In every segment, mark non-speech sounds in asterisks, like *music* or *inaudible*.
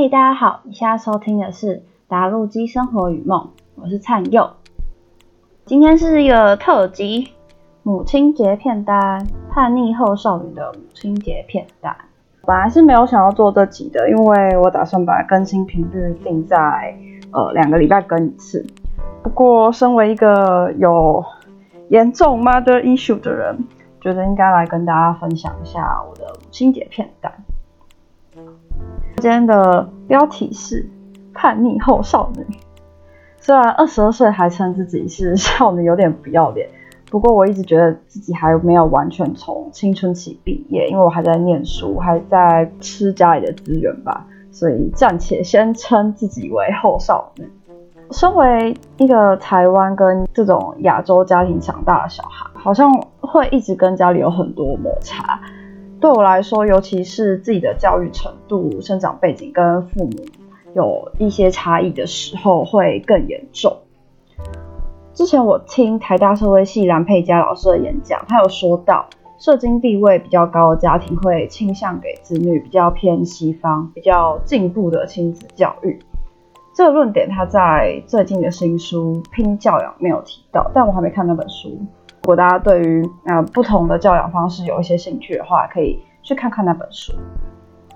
嘿，大家好，你现在收听的是《达陆基生活与梦》，我是灿佑。今天是一个特辑，母亲节片单，叛逆后少女的母亲节片单。本来是没有想要做这集的，因为我打算把更新频率定在呃两个礼拜更一次。不过，身为一个有严重 mother issue 的人，觉得应该来跟大家分享一下我的母亲节片单。今天的标题是叛逆后少女。虽然二十二岁还称自己是 *laughs* 少女，有点不要脸。不过我一直觉得自己还没有完全从青春期毕业，因为我还在念书，还在吃家里的资源吧，所以暂且先称自己为后少女。身为一个台湾跟这种亚洲家庭长大的小孩，好像会一直跟家里有很多摩擦。对我来说，尤其是自己的教育程度、生长背景跟父母有一些差异的时候，会更严重。之前我听台大社会系蓝佩佳老师的演讲，他有说到，社经地位比较高的家庭会倾向给子女比较偏西方、比较进步的亲子教育。这个论点他在最近的新书《拼教养》没有提到，但我还没看那本书。如果大家对于呃不同的教养方式有一些兴趣的话，可以去看看那本书。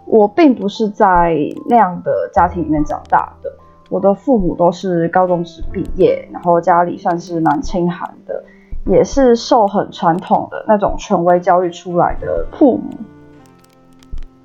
我并不是在那样的家庭里面长大的。我的父母都是高中时毕业，然后家里算是蛮清寒的，也是受很传统的那种权威教育出来的父母。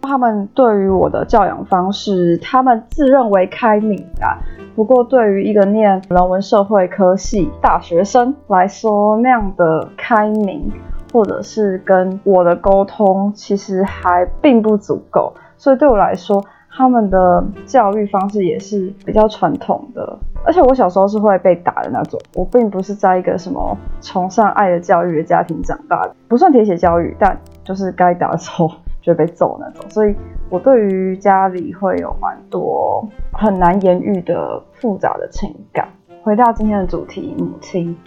他们对于我的教养方式，他们自认为开明啊。不过对于一个念人文社会科系大学生来说，那样的开明，或者是跟我的沟通，其实还并不足够。所以对我来说，他们的教育方式也是比较传统的，而且我小时候是会被打的那种。我并不是在一个什么崇尚爱的教育的家庭长大的，不算铁血教育，但就是该打的时候就被揍那种。所以我对于家里会有蛮多很难言喻的复杂的情感。回到今天的主题，母亲，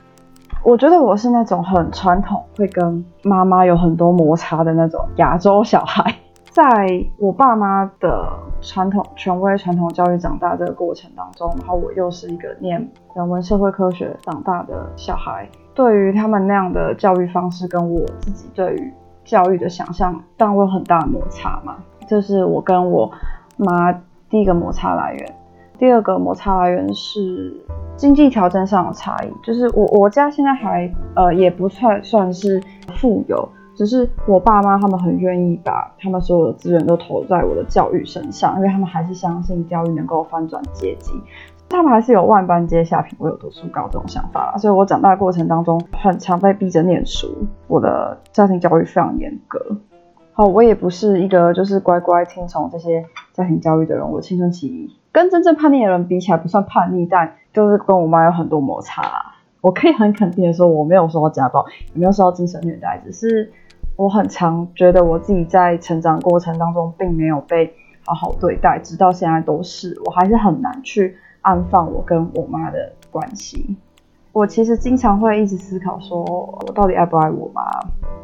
我觉得我是那种很传统，会跟妈妈有很多摩擦的那种亚洲小孩。在我爸妈的传统权威传统教育长大这个过程当中，然后我又是一个念人文社会科学长大的小孩，对于他们那样的教育方式跟我自己对于教育的想象，但我有很大的摩擦嘛。这是我跟我妈第一个摩擦来源。第二个摩擦来源是经济条件上的差异，就是我我家现在还呃也不算算是富有。只是我爸妈他们很愿意把他们所有的资源都投在我的教育身上，因为他们还是相信教育能够翻转阶级，他们还是有万般皆下品，我有读书高这种想法啦所以我长大过程当中很常被逼着念书，我的家庭教育非常严格。好，我也不是一个就是乖乖听从这些家庭教育的人，我青春期跟真正叛逆的人比起来不算叛逆，但就是跟我妈有很多摩擦。我可以很肯定的说，我没有受到家暴，也没有受到精神虐待，只是。我很常觉得我自己在成长过程当中并没有被好好对待，直到现在都是，我还是很难去安放我跟我妈的关系。我其实经常会一直思考，说我到底爱不爱我妈？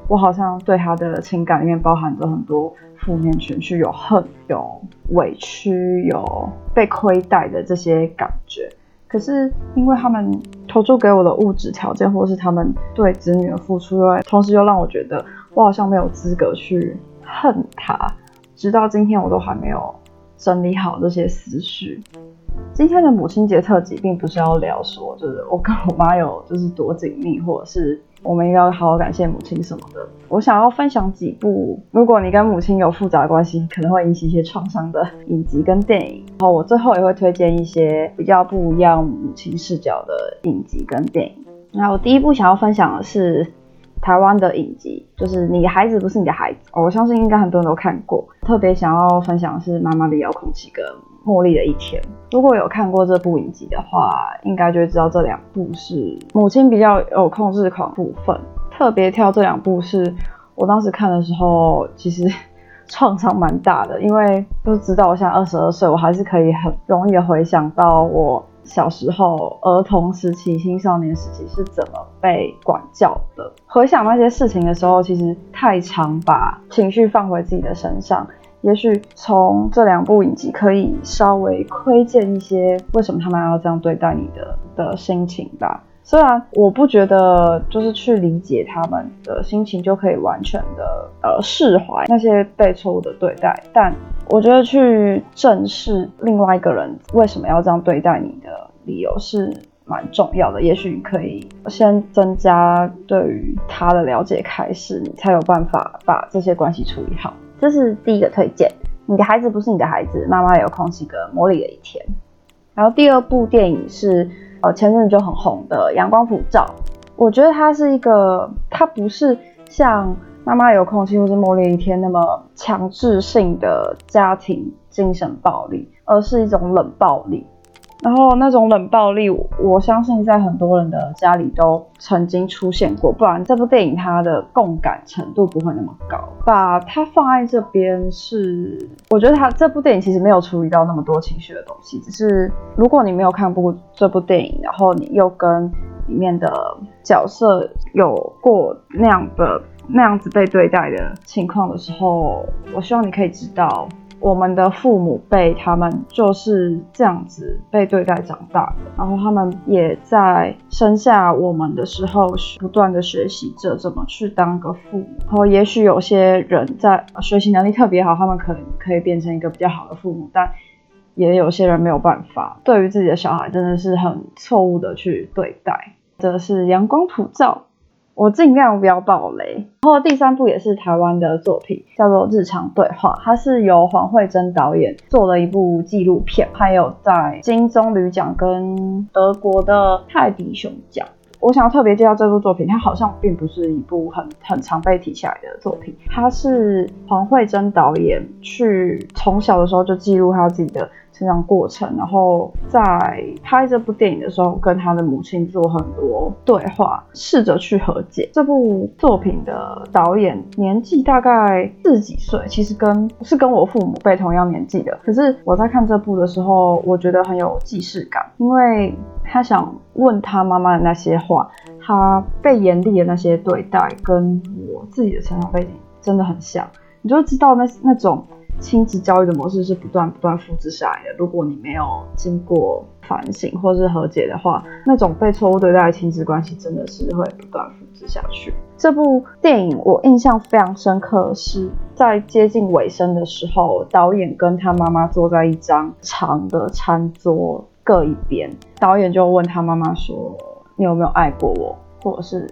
我好像对她的情感里面包含着很多负面情绪，有恨，有委屈，有被亏待的这些感觉。可是因为他们投注给我的物质条件，或是他们对子女的付出，又同时又让我觉得我好像没有资格去恨他。直到今天，我都还没有整理好这些思绪。今天的母亲节特辑，并不是要聊说，就是我跟我妈有就是多紧密，或者是。我们要好好感谢母亲什么的。我想要分享几部，如果你跟母亲有复杂关系，可能会引起一些创伤的影集跟电影。然后我最后也会推荐一些比较不一样母亲视角的影集跟电影。那我第一部想要分享的是台湾的影集，就是你孩子不是你的孩子。我相信应该很多人都看过。特别想要分享的是妈妈的遥控器跟。茉莉的一天，如果有看过这部影集的话，应该就会知道这两部是母亲比较有控制狂部分。特别挑这两部是我当时看的时候，其实 *laughs* 创伤蛮大的，因为都知道我现在二十二岁，我还是可以很容易的回想到我小时候儿童时期、青少年时期是怎么被管教的。回想那些事情的时候，其实太常把情绪放回自己的身上。也许从这两部影集可以稍微窥见一些为什么他们要这样对待你的的心情吧。虽然我不觉得就是去理解他们的心情就可以完全的呃释怀那些被错误的对待，但我觉得去正视另外一个人为什么要这样对待你的理由是蛮重要的。也许你可以先增加对于他的了解，开始你才有办法把这些关系处理好。这是第一个推荐。你的孩子不是你的孩子，妈妈有空是一个魔力的一天。然后第二部电影是。呃，前阵子就很红的《阳光普照》，我觉得它是一个，它不是像《妈妈有空气》或是《末日一天》那么强制性的家庭精神暴力，而是一种冷暴力。然后那种冷暴力，我相信在很多人的家里都曾经出现过，不然这部电影它的共感程度不会那么高。把它放在这边是，我觉得它这部电影其实没有处理到那么多情绪的东西，只是如果你没有看过这部电影，然后你又跟里面的角色有过那样的那样子被对待的情况的时候，我希望你可以知道。我们的父母辈，他们就是这样子被对待长大的，然后他们也在生下我们的时候，不断的学习着怎么去当个父母。然后，也许有些人在学习能力特别好，他们可能可以变成一个比较好的父母，但也有些人没有办法。对于自己的小孩，真的是很错误的去对待。这是阳光普照。我尽量不要爆雷。然后第三部也是台湾的作品，叫做《日常对话》，它是由黄慧珍导演做了一部纪录片，还有在金棕榈奖跟德国的泰迪熊奖。我想要特别介绍这部作品，它好像并不是一部很很常被提起来的作品。它是黄慧珍导演去从小的时候就记录他自己的。成长过程，然后在拍这部电影的时候，跟他的母亲做很多对话，试着去和解。这部作品的导演年纪大概四十几岁，其实跟是跟我父母辈同样年纪的。可是我在看这部的时候，我觉得很有既视感，因为他想问他妈妈的那些话，他被严厉的那些对待，跟我自己的成长背景真的很像，你就知道那那种。亲子教育的模式是不断不断复制下来的。如果你没有经过反省或是和解的话，那种被错误对待的亲子关系真的是会不断复制下去。这部电影我印象非常深刻，是在接近尾声的时候，导演跟他妈妈坐在一张长的餐桌各一边，导演就问他妈妈说：“你有没有爱过我？或者是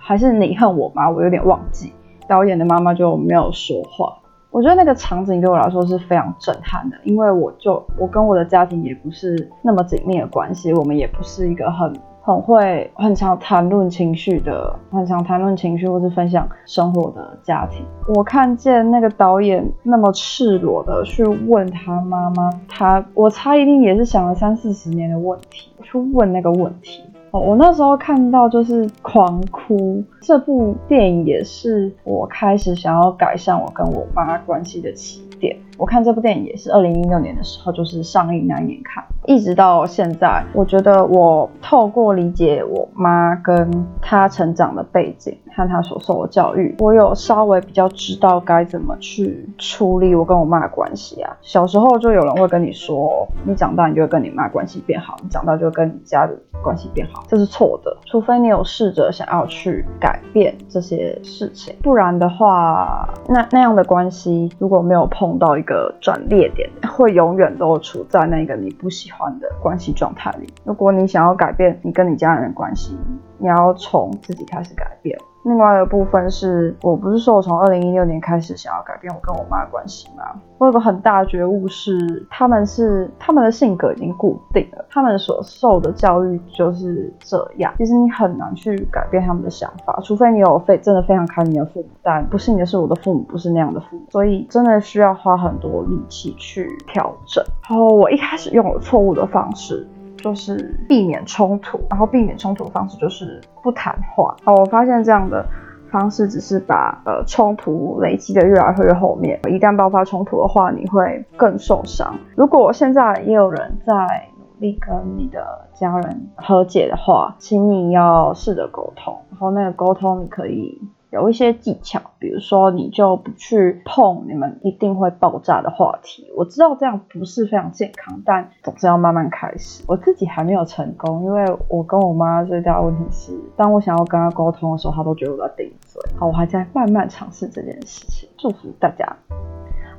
还是你恨我吗？”我有点忘记。导演的妈妈就没有说话。我觉得那个场景对我来说是非常震撼的，因为我就我跟我的家庭也不是那么紧密的关系，我们也不是一个很很会很常谈论情绪的，很常谈论情绪或是分享生活的家庭。我看见那个导演那么赤裸的去问他妈妈，他我猜一定也是想了三四十年的问题，去问那个问题。我那时候看到就是狂哭。这部电影也是我开始想要改善我跟我妈关系的起点。我看这部电影也是二零一六年的时候，就是上映那一年看，一直到现在，我觉得我透过理解我妈跟她成长的背景和她所受的教育，我有稍微比较知道该怎么去处理我跟我妈的关系啊。小时候就有人会跟你说，你长大你就会跟你妈关系变好，你长大就会跟你家的关系变好，这是错的。除非你有试着想要去改变这些事情，不然的话，那那样的关系如果没有碰到一个。的转捩点会永远都处在那个你不喜欢的关系状态里。如果你想要改变你跟你家人的关系，你要从自己开始改变。另外一个部分是我不是说我从二零一六年开始想要改变我跟我妈的关系吗？我有个很大的觉悟是，他们是他们的性格已经固定了，他们所受的教育就是这样。其实你很难去改变他们的想法，除非你有非真的非常开明的父母，但不幸的是我的父母，不是那样的父母，所以真的需要花很多力气去调整。然后我一开始用了错误的方式。就是避免冲突，然后避免冲突的方式就是不谈话。哦，我发现这样的方式只是把呃冲突累积的越来越后面，一旦爆发冲突的话，你会更受伤。如果现在也有人在努力跟你的家人和解的话，请你要试着沟通，然后那个沟通你可以有一些技巧，比如说你就不去碰你们一定会爆炸的话题。我知道这样不是非常健康，但总是要慢慢开始。我自己还没有成功，因为我跟我妈最大的问题是，当我想要跟她沟通的时候，她都觉得我在顶嘴。好，我还在慢慢尝试这件事情。祝福大家。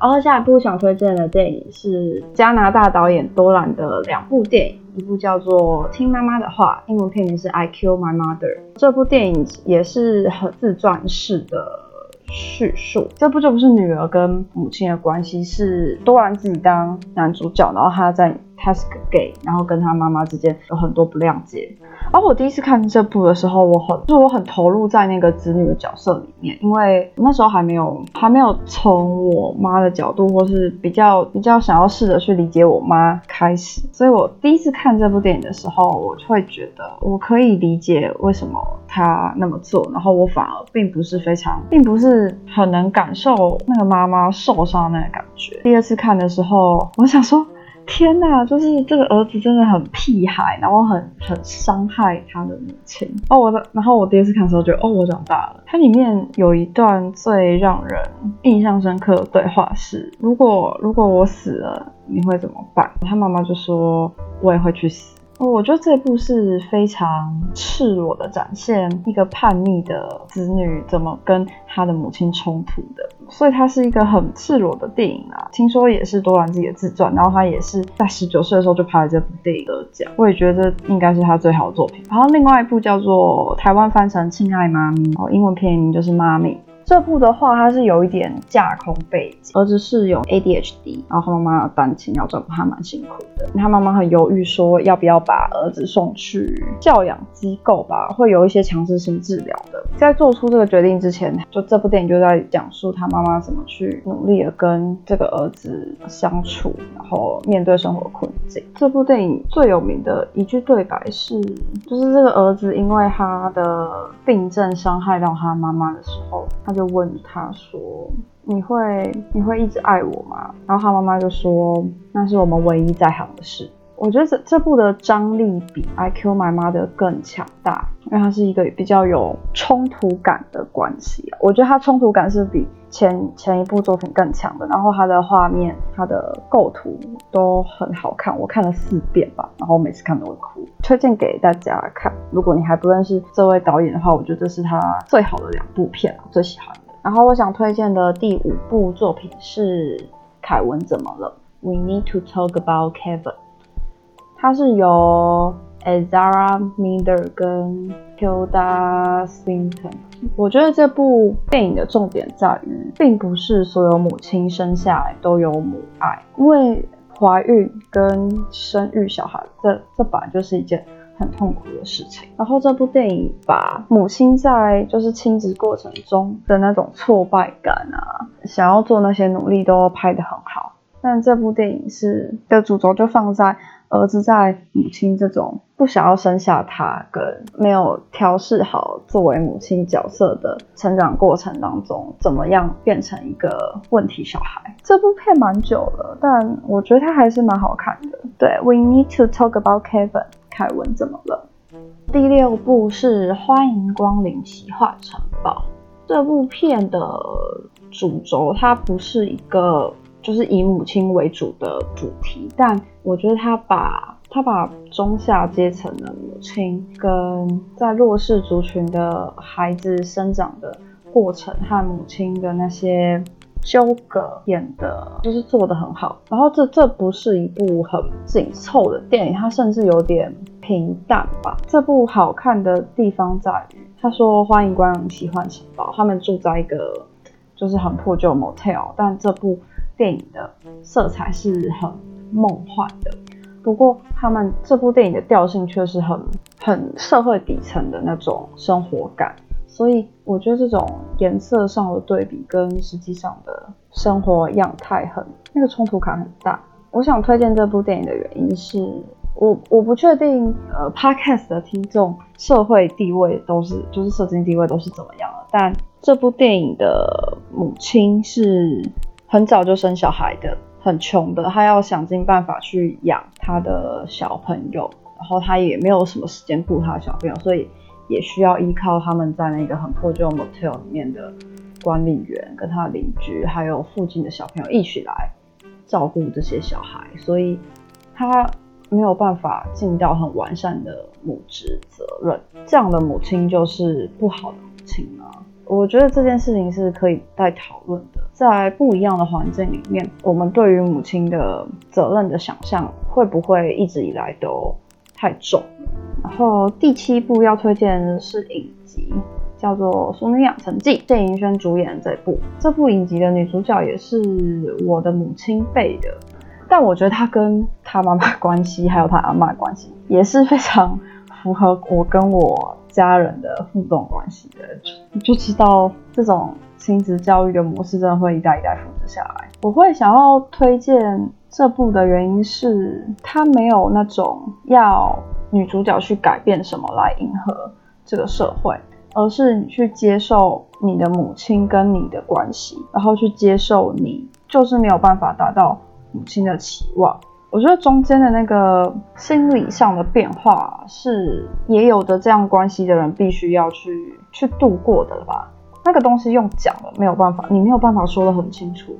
然后下一部想推荐的电影是加拿大导演多兰的两部电影，一部叫做《听妈妈的话》，英文片名是《I Kill My Mother》。这部电影也是很自传式的叙述，这部就不是女儿跟母亲的关系，是多兰自己当男主角，然后他在。他是个 gay，然后跟他妈妈之间有很多不谅解。而我第一次看这部的时候，我很就我很投入在那个子女的角色里面，因为那时候还没有还没有从我妈的角度，或是比较比较想要试着去理解我妈开始。所以我第一次看这部电影的时候，我就会觉得我可以理解为什么他那么做，然后我反而并不是非常，并不是很能感受那个妈妈受伤那个感觉。第二次看的时候，我想说。天呐，就是这个儿子真的很屁孩，然后很很伤害他的母亲哦。我的，然后我第一次看的时候觉得，哦，我长大了。它里面有一段最让人印象深刻的对话是：如果如果我死了，你会怎么办？他妈妈就说，我也会去死。哦我觉得这部是非常赤裸的展现一个叛逆的子女怎么跟他的母亲冲突的，所以它是一个很赤裸的电影啊。听说也是多兰自己的自传，然后他也是在十九岁的时候就拍了这部电影得奖，我也觉得应该是他最好的作品。然后另外一部叫做台湾翻成《亲爱妈咪》，哦，英文片名就是《妈咪》。这部的话，它是有一点架空背景，儿子是有 ADHD，然后他妈妈单亲，要照顾他蛮辛苦的。他妈妈很犹豫，说要不要把儿子送去教养机构吧，会有一些强制性治疗的。在做出这个决定之前，就这部电影就在讲述他妈妈怎么去努力的跟这个儿子相处，然后面对生活困境。这部电影最有名的一句对白是，就是这个儿子因为他的病症伤害到他妈妈的时候，就问他说：“你会你会一直爱我吗？”然后他妈妈就说：“那是我们唯一在行的事。”我觉得这这部的张力比《I Q My Mother》更强大，因为它是一个比较有冲突感的关系。我觉得它冲突感是比前前一部作品更强的。然后它的画面、它的构图都很好看，我看了四遍吧，然后每次看都会哭。推荐给大家看，如果你还不认识这位导演的话，我觉得这是他最好的两部片，最喜欢的。然后我想推荐的第五部作品是《凯文怎么了》，We Need to Talk About Kevin。它是由 Ezra Miller 跟 Hilda Swinton。我觉得这部电影的重点在于，并不是所有母亲生下来都有母爱，因为怀孕跟生育小孩，这这本来就是一件很痛苦的事情。然后这部电影把母亲在就是亲子过程中的那种挫败感啊，想要做那些努力都拍得很好。但这部电影是的主轴就放在。儿子在母亲这种不想要生下他，跟没有调试好作为母亲角色的成长过程当中，怎么样变成一个问题小孩？这部片蛮久了，但我觉得它还是蛮好看的。对，We need to talk about Kevin，凯文怎么了？第六部是《欢迎光临奇幻城堡》。这部片的主轴它不是一个。就是以母亲为主的主题，但我觉得他把他把中下阶层的母亲跟在弱势族群的孩子生长的过程和母亲的那些纠葛演的，就是做的很好。然后这这不是一部很紧凑的电影，它甚至有点平淡吧。这部好看的地方在于，他说欢迎光临奇幻城堡，他们住在一个就是很破旧 motel，但这部。电影的色彩是很梦幻的，不过他们这部电影的调性却是很很社会底层的那种生活感，所以我觉得这种颜色上的对比跟实际上的生活样态很那个冲突感很大。我想推荐这部电影的原因是我我不确定呃 podcast 的听众社会地位都是就是社经地位都是怎么样的，但这部电影的母亲是。很早就生小孩的，很穷的，他要想尽办法去养他的小朋友，然后他也没有什么时间顾他的小朋友，所以也需要依靠他们在那个很破旧 motel 里面的管理员跟他的邻居，还有附近的小朋友一起来照顾这些小孩，所以他没有办法尽到很完善的母职责任。这样的母亲就是不好的母亲吗？我觉得这件事情是可以再讨论。在不一样的环境里面，我们对于母亲的责任的想象会不会一直以来都太重？然后第七部要推荐的是影集，叫做《淑女养成记》，谢盈萱主演的这部。这部影集的女主角也是我的母亲辈的，但我觉得她跟她妈妈关系，还有她阿妈关系，也是非常符合我跟我家人的互动关系的。就就知道这种亲子教育的模式真的会一代一代复制下来。我会想要推荐这部的原因是，它没有那种要。女主角去改变什么来迎合这个社会，而是你去接受你的母亲跟你的关系，然后去接受你就是没有办法达到母亲的期望。我觉得中间的那个心理上的变化是也有的，这样关系的人必须要去去度过的了吧。那个东西用讲了没有办法，你没有办法说得很清楚，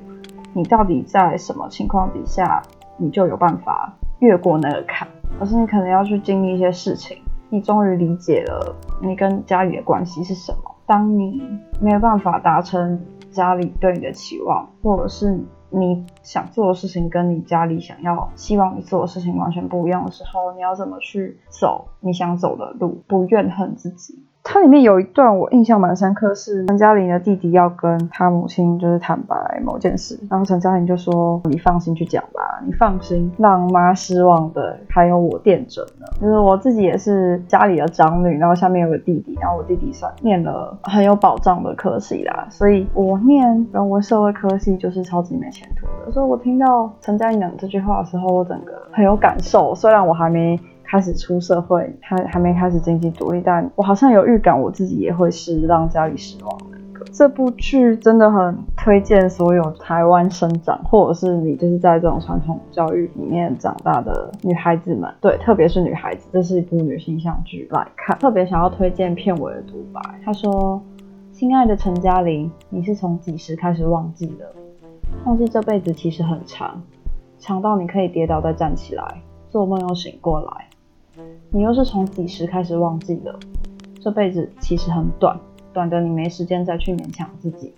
你到底在什么情况底下，你就有办法越过那个坎。而是你可能要去经历一些事情，你终于理解了你跟家里的关系是什么。当你没有办法达成家里对你的期望，或者是你想做的事情跟你家里想要、希望你做的事情完全不一样的时候，你要怎么去走你想走的路？不怨恨自己。它里面有一段我印象蛮深刻，是陈嘉玲的弟弟要跟他母亲就是坦白某件事，然后陈嘉玲就说：“你放心去讲吧，你放心，让妈失望的还有我垫着呢。就是我自己也是家里的长女，然后下面有个弟弟，然后我弟弟算念了很有保障的科系啦，所以我念人文社会科系就是超级没前途的。所以我听到陈嘉玲讲这句话的时候，我整个很有感受，虽然我还没。开始出社会，还还没开始经济独立，但我好像有预感，我自己也会是让家里失望的一个。这部剧真的很推荐所有台湾生长，或者是你就是在这种传统教育里面长大的女孩子们，对，特别是女孩子，这是一部女性向剧来看，特别想要推荐片尾的独白。他说：“亲爱的陈嘉玲，你是从几时开始忘记的？忘记这辈子其实很长，长到你可以跌倒再站起来，做梦又醒过来。”你又是从几时开始忘记的？这辈子其实很短，短的你没时间再去勉强自己，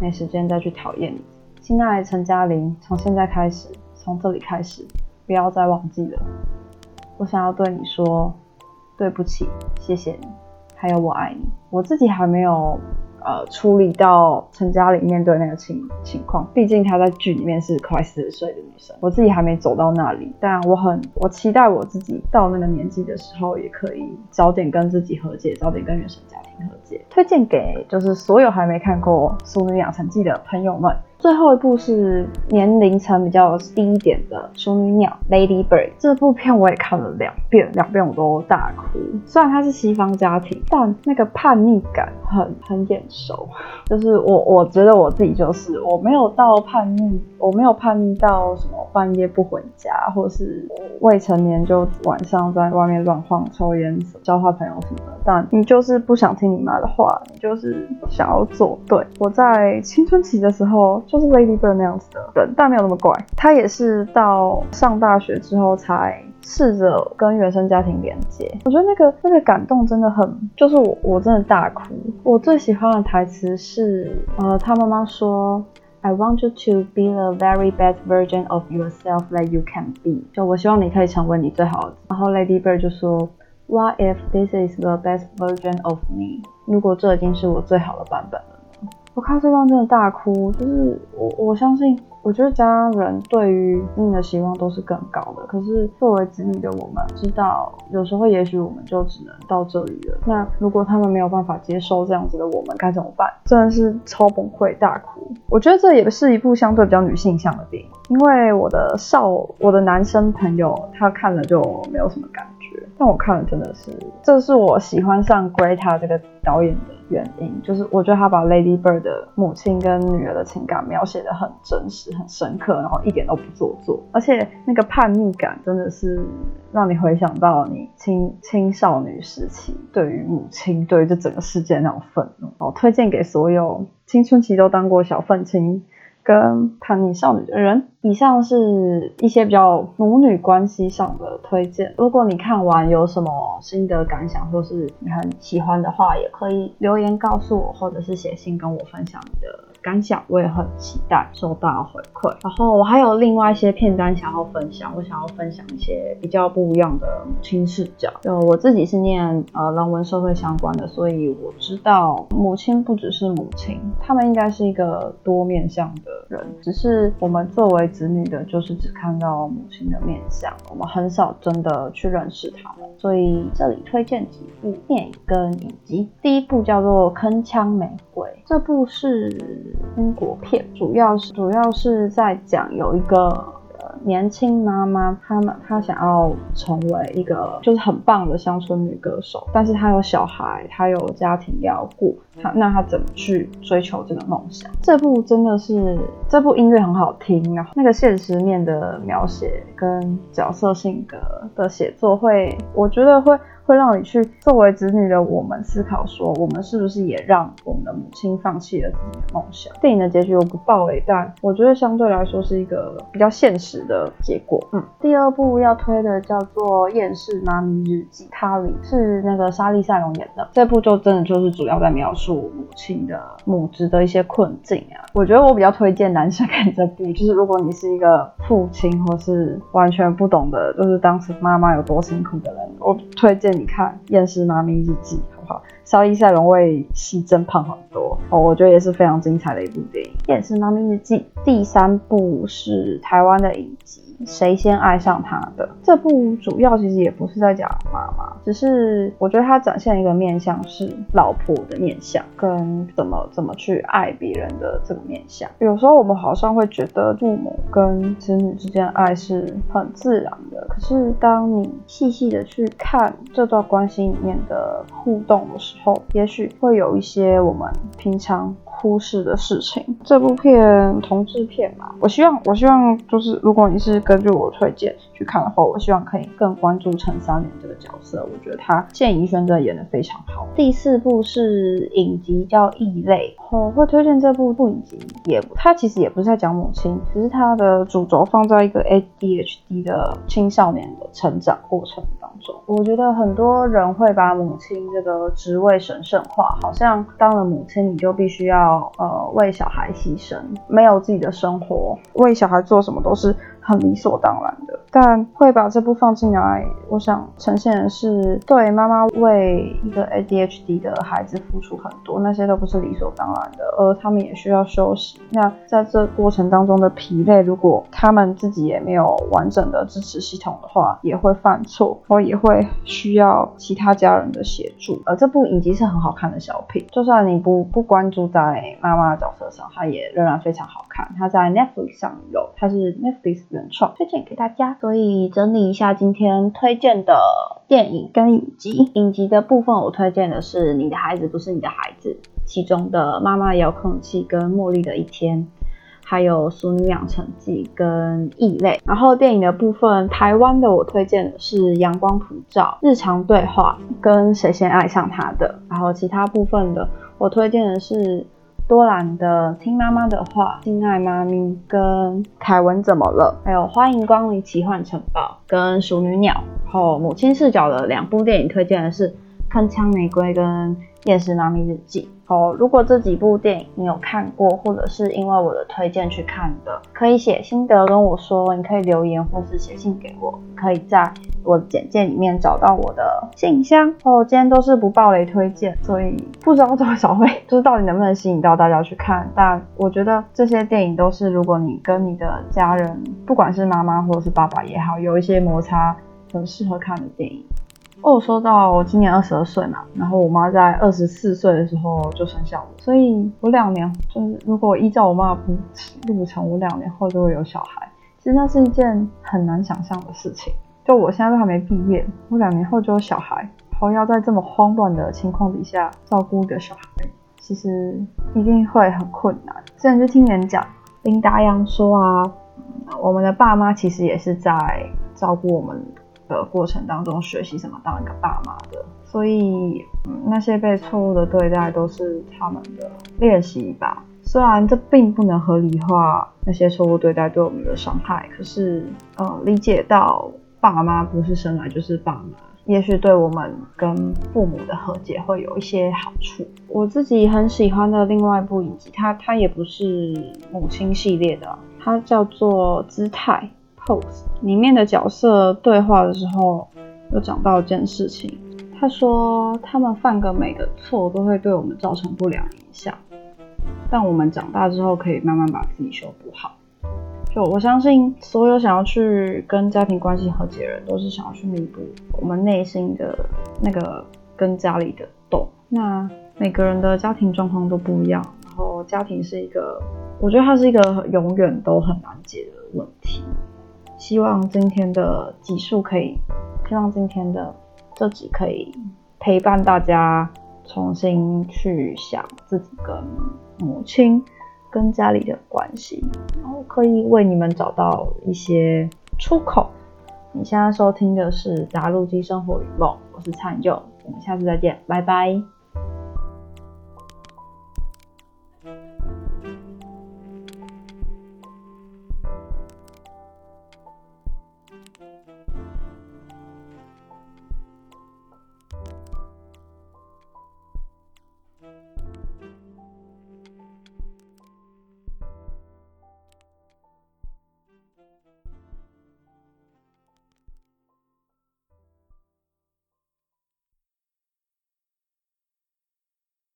没时间再去讨厌你。亲爱的陈嘉玲，从现在开始，从这里开始，不要再忘记了。我想要对你说，对不起，谢谢你，还有我爱你。我自己还没有。呃，处理到陈嘉玲面对那个情情况，毕竟她在剧里面是快四十岁的女生，我自己还没走到那里，但我很我期待我自己到那个年纪的时候，也可以早点跟自己和解，早点跟原生家庭。和解。推荐给就是所有还没看过《淑女养成记》的朋友们。最后一部是年龄层比较低一点的《淑女鸟》（Lady Bird）。这部片我也看了两遍，两遍我都大哭。虽然它是西方家庭，但那个叛逆感很很眼熟。就是我我觉得我自己就是我没有到叛逆，我没有叛逆到什么半夜不回家，或是未成年就晚上在外面乱晃、抽烟、交坏朋友什么的。但你就是不想听你妈的话，你就是想要做对。我在青春期的时候。就是 Lady Bird 那样子的人，但没有那么怪。他也是到上大学之后才试着跟原生家庭连接。我觉得那个那个感动真的很，就是我我真的大哭。我最喜欢的台词是，呃，他妈妈说，I want you to be the very best version of yourself that you can be。就我希望你可以成为你最好的。然后 Lady Bird 就说，What if this is the best version of me？如果这已经是我最好的版本了。我看这段真的大哭，就是我我相信，我觉得家人对于你的希望都是更高的。可是作为子女的我们，知道有时候也许我们就只能到这里了。那如果他们没有办法接受这样子的我们，该怎么办？真的是超崩溃大哭。我觉得这也是一部相对比较女性向的电影，因为我的少我的男生朋友他看了就没有什么感。但我看了真的是，这是我喜欢上 Greta 这个导演的原因，就是我觉得他把 Lady Bird 的母亲跟女儿的情感描写的很真实、很深刻，然后一点都不做作，而且那个叛逆感真的是让你回想到你青青少女时期对于母亲、对于这整个世界那种愤怒。哦，推荐给所有青春期都当过小愤青。跟叛逆少女的人，以上是一些比较母女关系上的推荐。如果你看完有什么心得感想，或是你很喜欢的话，也可以留言告诉我，或者是写信跟我分享你的。感想我也很期待收到回馈，然后我还有另外一些片单想要分享，我想要分享一些比较不一样的母亲视角。就我自己是念呃人文社会相关的，所以我知道母亲不只是母亲，他们应该是一个多面向的人，只是我们作为子女的，就是只看到母亲的面相，我们很少真的去认识他们。所以这里推荐几部电影跟影集，第一部叫做《铿锵玫瑰》，这部是。英国片主要是主要是在讲有一个。年轻妈妈，她们她想要成为一个就是很棒的乡村女歌手，但是她有小孩，她有家庭要顾，她那她怎么去追求这个梦想？这部真的是这部音乐很好听，然后那个现实面的描写跟角色性格的写作会，我觉得会会让你去作为子女的我们思考说，我们是不是也让我们的母亲放弃了自己的梦想？电影的结局我不爆雷，但我觉得相对来说是一个比较现实。的结果，嗯，第二部要推的叫做《厌世妈咪日记》，它里是那个莎莉赛隆演的。这部就真的就是主要在描述母亲的母职的一些困境啊。我觉得我比较推荐男生看这部，就是如果你是一个父亲或是完全不懂的，就是当时妈妈有多辛苦的人，我推荐你看《厌世妈咪日记》，好不好？萧毅赛龙为戏真胖很多哦，我觉得也是非常精彩的一部电影，《厌世妈咪日记》。第三部是台湾的影集。谁先爱上他的这部主要其实也不是在讲妈妈，只是我觉得它展现一个面相是老婆的面相，跟怎么怎么去爱别人的这个面相。有时候我们好像会觉得父母跟子女之间爱是很自然的，可是当你细细的去看这段关系里面的互动的时候，也许会有一些我们平常。忽视的事情。这部片同志片嘛，我希望，我希望就是，如果你是根据我推荐去看的话，我希望可以更关注陈三连这个角色。我觉得他谢怡轩真的演的非常好。第四部是影集叫《异类》，我会推荐这部部影集，也它其实也不是在讲母亲，只是它的主轴放在一个 ADHD 的青少年的成长过程当中。我觉得很多人会把母亲这个职位神圣化，好像当了母亲你就必须要。呃，为小孩牺牲，没有自己的生活，为小孩做什么都是。很理所当然的，但会把这部放进来，我想呈现的是对妈妈为一个 ADHD 的孩子付出很多，那些都不是理所当然的，而他们也需要休息。那在这过程当中的疲累，如果他们自己也没有完整的支持系统的话，也会犯错，或也会需要其他家人的协助。而这部影集是很好看的小品，就算你不不关注在妈妈的角色上，它也仍然非常好它在 Netflix 上有，它是 Netflix。原创推荐给大家，所以整理一下今天推荐的电影跟影集。影集的部分，我推荐的是《你的孩子不是你的孩子》，其中的《妈妈遥控器》跟《茉莉的一天》，还有《淑女养成记》跟《异类》。然后电影的部分，台湾的我推荐的是《阳光普照》、《日常对话》跟《谁先爱上他的》。然后其他部分的，我推荐的是。多兰的听妈妈的话，亲爱妈咪跟凯文怎么了？还有欢迎光临奇幻城堡跟熟女鸟。然后母亲视角的两部电影推荐的是《铿锵玫瑰》跟《夜食妈咪日记》。哦，如果这几部电影你有看过，或者是因为我的推荐去看的，可以写心得跟我说，你可以留言或是写信给我，可以在我的简介里面找到我的信箱。哦，今天都是不暴雷推荐，所以不知道多少会，就是到底能不能吸引到大家去看。但我觉得这些电影都是，如果你跟你的家人，不管是妈妈或者是爸爸也好，有一些摩擦，很适合看的电影。哦，说到我今年二十二岁嘛，然后我妈在二十四岁的时候就生下我，所以我两年就是如果依照我妈的路程，我两年后就会有小孩。其实那是一件很难想象的事情。就我现在都还没毕业，我两年后就有小孩，然后要在这么慌乱的情况底下照顾一个小孩，其实一定会很困难。之前就听人讲，林达阳说啊，我们的爸妈其实也是在照顾我们的过程当中学习怎么当一个爸妈的，所以那些被错误的对待都是他们的练习吧。虽然这并不能合理化那些错误对待对我们的伤害，可是呃，理解到爸妈不是生来就是爸妈，也许对我们跟父母的和解会有一些好处。我自己很喜欢的另外一部影集，它它也不是母亲系列的，它叫做《姿态》post。里面的角色对话的时候，有讲到一件事情，他说他们犯个每个错都会对我们造成不良影响。但我们长大之后可以慢慢把自己修补好。就我相信，所有想要去跟家庭关系和解的人，都是想要去弥补我们内心的那个跟家里的洞。那每个人的家庭状况都不一样，然后家庭是一个，我觉得它是一个永远都很难解的问题。希望今天的集数可以，希望今天的这集可以陪伴大家。重新去想自己跟母亲、跟家里的关系，然后可以为你们找到一些出口。你现在收听的是《达陆基生活与梦》，我是灿佑，我们下次再见，拜拜。